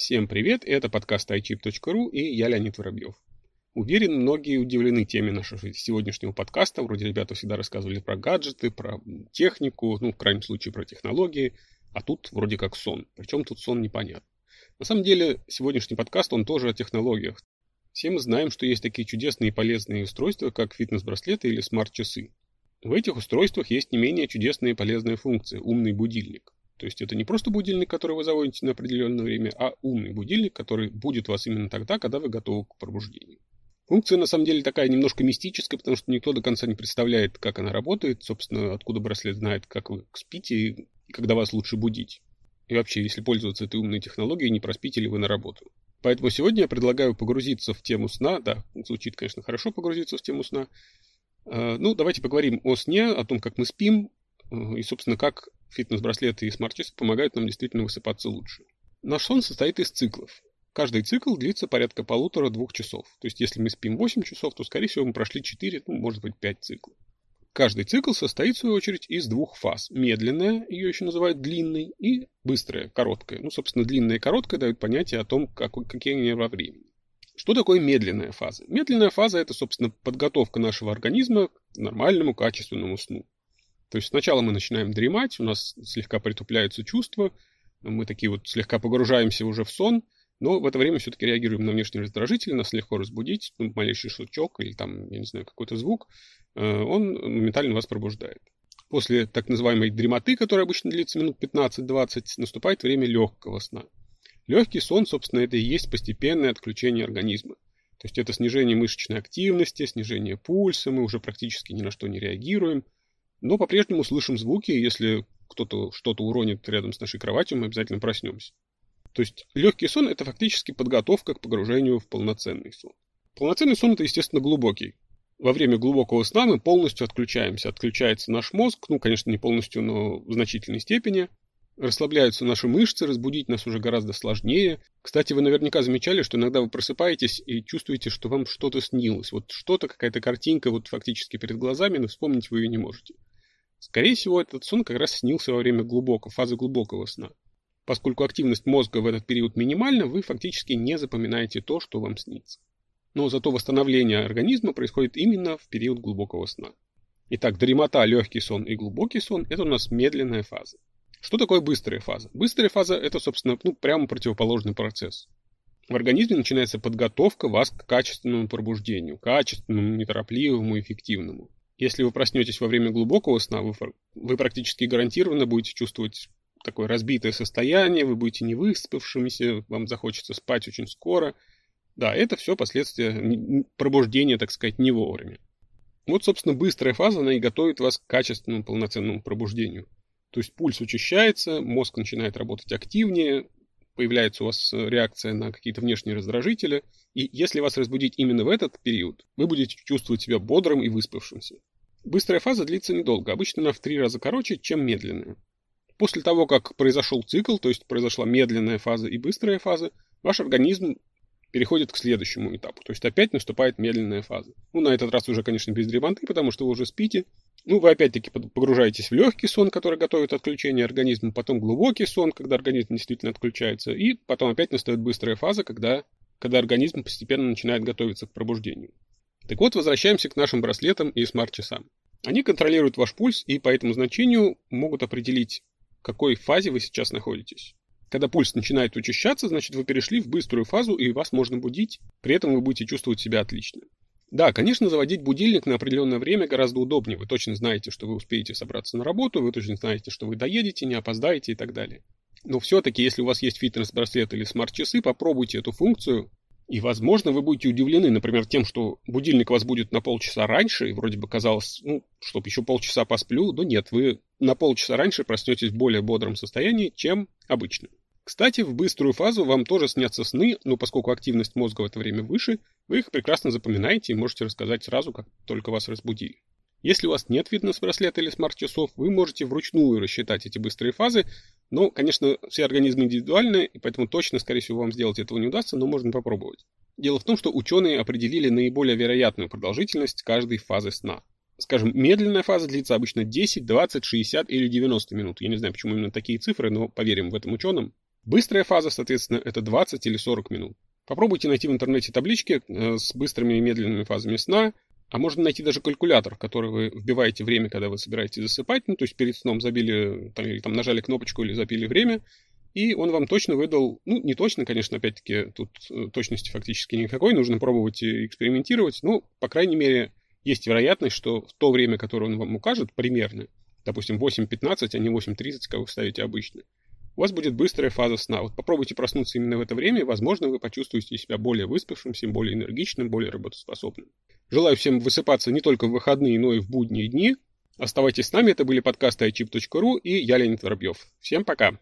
Всем привет, это подкаст iChip.ru и я Леонид Воробьев. Уверен, многие удивлены теме нашего сегодняшнего подкаста. Вроде ребята всегда рассказывали про гаджеты, про технику, ну, в крайнем случае, про технологии. А тут вроде как сон. Причем тут сон непонятно. На самом деле, сегодняшний подкаст, он тоже о технологиях. Все мы знаем, что есть такие чудесные и полезные устройства, как фитнес-браслеты или смарт-часы. В этих устройствах есть не менее чудесная и полезная функция – умный будильник. То есть это не просто будильник, который вы заводите на определенное время, а умный будильник, который будет вас именно тогда, когда вы готовы к пробуждению. Функция на самом деле такая немножко мистическая, потому что никто до конца не представляет, как она работает, собственно, откуда браслет знает, как вы спите и когда вас лучше будить. И вообще, если пользоваться этой умной технологией, не проспите ли вы на работу. Поэтому сегодня я предлагаю погрузиться в тему сна. Да, звучит, конечно, хорошо погрузиться в тему сна. А, ну, давайте поговорим о сне, о том, как мы спим, э, и, собственно, как фитнес-браслеты и смарт-часы помогают нам действительно высыпаться лучше. Наш сон состоит из циклов. Каждый цикл длится порядка полутора-двух часов. То есть, если мы спим 8 часов, то, скорее всего, мы прошли 4, ну, может быть, 5 циклов. Каждый цикл состоит, в свою очередь, из двух фаз. Медленная, ее еще называют длинной, и быстрая, короткая. Ну, собственно, длинная и короткая дают понятие о том, как, какие они во времени. Что такое медленная фаза? Медленная фаза – это, собственно, подготовка нашего организма к нормальному, качественному сну. То есть сначала мы начинаем дремать, у нас слегка притупляются чувства, мы такие вот слегка погружаемся уже в сон, но в это время все-таки реагируем на внешний раздражитель, нас легко разбудить, ну, малейший шучок или там, я не знаю, какой-то звук, э, он моментально вас пробуждает. После так называемой дремоты, которая обычно длится минут 15-20, наступает время легкого сна. Легкий сон, собственно, это и есть постепенное отключение организма. То есть это снижение мышечной активности, снижение пульса, мы уже практически ни на что не реагируем – но по-прежнему слышим звуки, и если кто-то что-то уронит рядом с нашей кроватью, мы обязательно проснемся. То есть легкий сон – это фактически подготовка к погружению в полноценный сон. Полноценный сон – это, естественно, глубокий. Во время глубокого сна мы полностью отключаемся. Отключается наш мозг, ну, конечно, не полностью, но в значительной степени. Расслабляются наши мышцы, разбудить нас уже гораздо сложнее. Кстати, вы наверняка замечали, что иногда вы просыпаетесь и чувствуете, что вам что-то снилось. Вот что-то, какая-то картинка вот фактически перед глазами, но вспомнить вы ее не можете. Скорее всего, этот сон как раз снился во время глубокого, фазы глубокого сна. Поскольку активность мозга в этот период минимальна, вы фактически не запоминаете то, что вам снится. Но зато восстановление организма происходит именно в период глубокого сна. Итак, дремота, легкий сон и глубокий сон – это у нас медленная фаза. Что такое быстрая фаза? Быстрая фаза – это, собственно, ну, прямо противоположный процесс. В организме начинается подготовка вас к качественному пробуждению, качественному, неторопливому, эффективному. Если вы проснетесь во время глубокого сна, вы, вы практически гарантированно будете чувствовать такое разбитое состояние, вы будете невыспавшимися, вам захочется спать очень скоро. Да, это все последствия пробуждения, так сказать, не вовремя. Вот, собственно, быстрая фаза, она и готовит вас к качественному полноценному пробуждению. То есть пульс учащается, мозг начинает работать активнее, появляется у вас реакция на какие-то внешние раздражители. И если вас разбудить именно в этот период, вы будете чувствовать себя бодрым и выспавшимся. Быстрая фаза длится недолго, обычно она в три раза короче, чем медленная. После того, как произошел цикл, то есть произошла медленная фаза и быстрая фаза, ваш организм переходит к следующему этапу. То есть опять наступает медленная фаза. Ну, на этот раз уже, конечно, без дреманты, потому что вы уже спите. Ну, вы опять-таки погружаетесь в легкий сон, который готовит отключение организма, потом глубокий сон, когда организм действительно отключается, и потом опять настает быстрая фаза, когда, когда организм постепенно начинает готовиться к пробуждению. Так вот, возвращаемся к нашим браслетам и смарт-часам. Они контролируют ваш пульс и по этому значению могут определить, в какой фазе вы сейчас находитесь. Когда пульс начинает учащаться, значит вы перешли в быструю фазу и вас можно будить, при этом вы будете чувствовать себя отлично. Да, конечно, заводить будильник на определенное время гораздо удобнее. Вы точно знаете, что вы успеете собраться на работу, вы точно знаете, что вы доедете, не опоздаете и так далее. Но все-таки, если у вас есть фитнес-браслет или смарт-часы, попробуйте эту функцию и, возможно, вы будете удивлены, например, тем, что будильник вас будет на полчаса раньше, и вроде бы казалось, ну, чтоб еще полчаса посплю, но нет, вы на полчаса раньше проснетесь в более бодром состоянии, чем обычно. Кстати, в быструю фазу вам тоже снятся сны, но поскольку активность мозга в это время выше, вы их прекрасно запоминаете и можете рассказать сразу, как только вас разбудили. Если у вас нет фитнес-браслета или смарт-часов, вы можете вручную рассчитать эти быстрые фазы. Но, конечно, все организмы индивидуальны, и поэтому точно, скорее всего, вам сделать этого не удастся, но можно попробовать. Дело в том, что ученые определили наиболее вероятную продолжительность каждой фазы сна. Скажем, медленная фаза длится обычно 10, 20, 60 или 90 минут. Я не знаю, почему именно такие цифры, но поверим в этом ученым. Быстрая фаза, соответственно, это 20 или 40 минут. Попробуйте найти в интернете таблички э, с быстрыми и медленными фазами сна, а можно найти даже калькулятор, который вы вбиваете время, когда вы собираетесь засыпать, ну, то есть перед сном забили, там, или там нажали кнопочку или забили время, и он вам точно выдал, ну, не точно, конечно, опять-таки, тут э, точности фактически никакой, нужно пробовать и экспериментировать, ну, по крайней мере, есть вероятность, что в то время, которое он вам укажет, примерно, допустим, 8.15, а не 8.30, как вы ставите обычно, у вас будет быстрая фаза сна. Вот попробуйте проснуться именно в это время, и, возможно, вы почувствуете себя более выспавшимся, более энергичным, более работоспособным. Желаю всем высыпаться не только в выходные, но и в будние дни. Оставайтесь с нами, это были подкасты iChip.ru и я, Леонид Воробьев. Всем пока!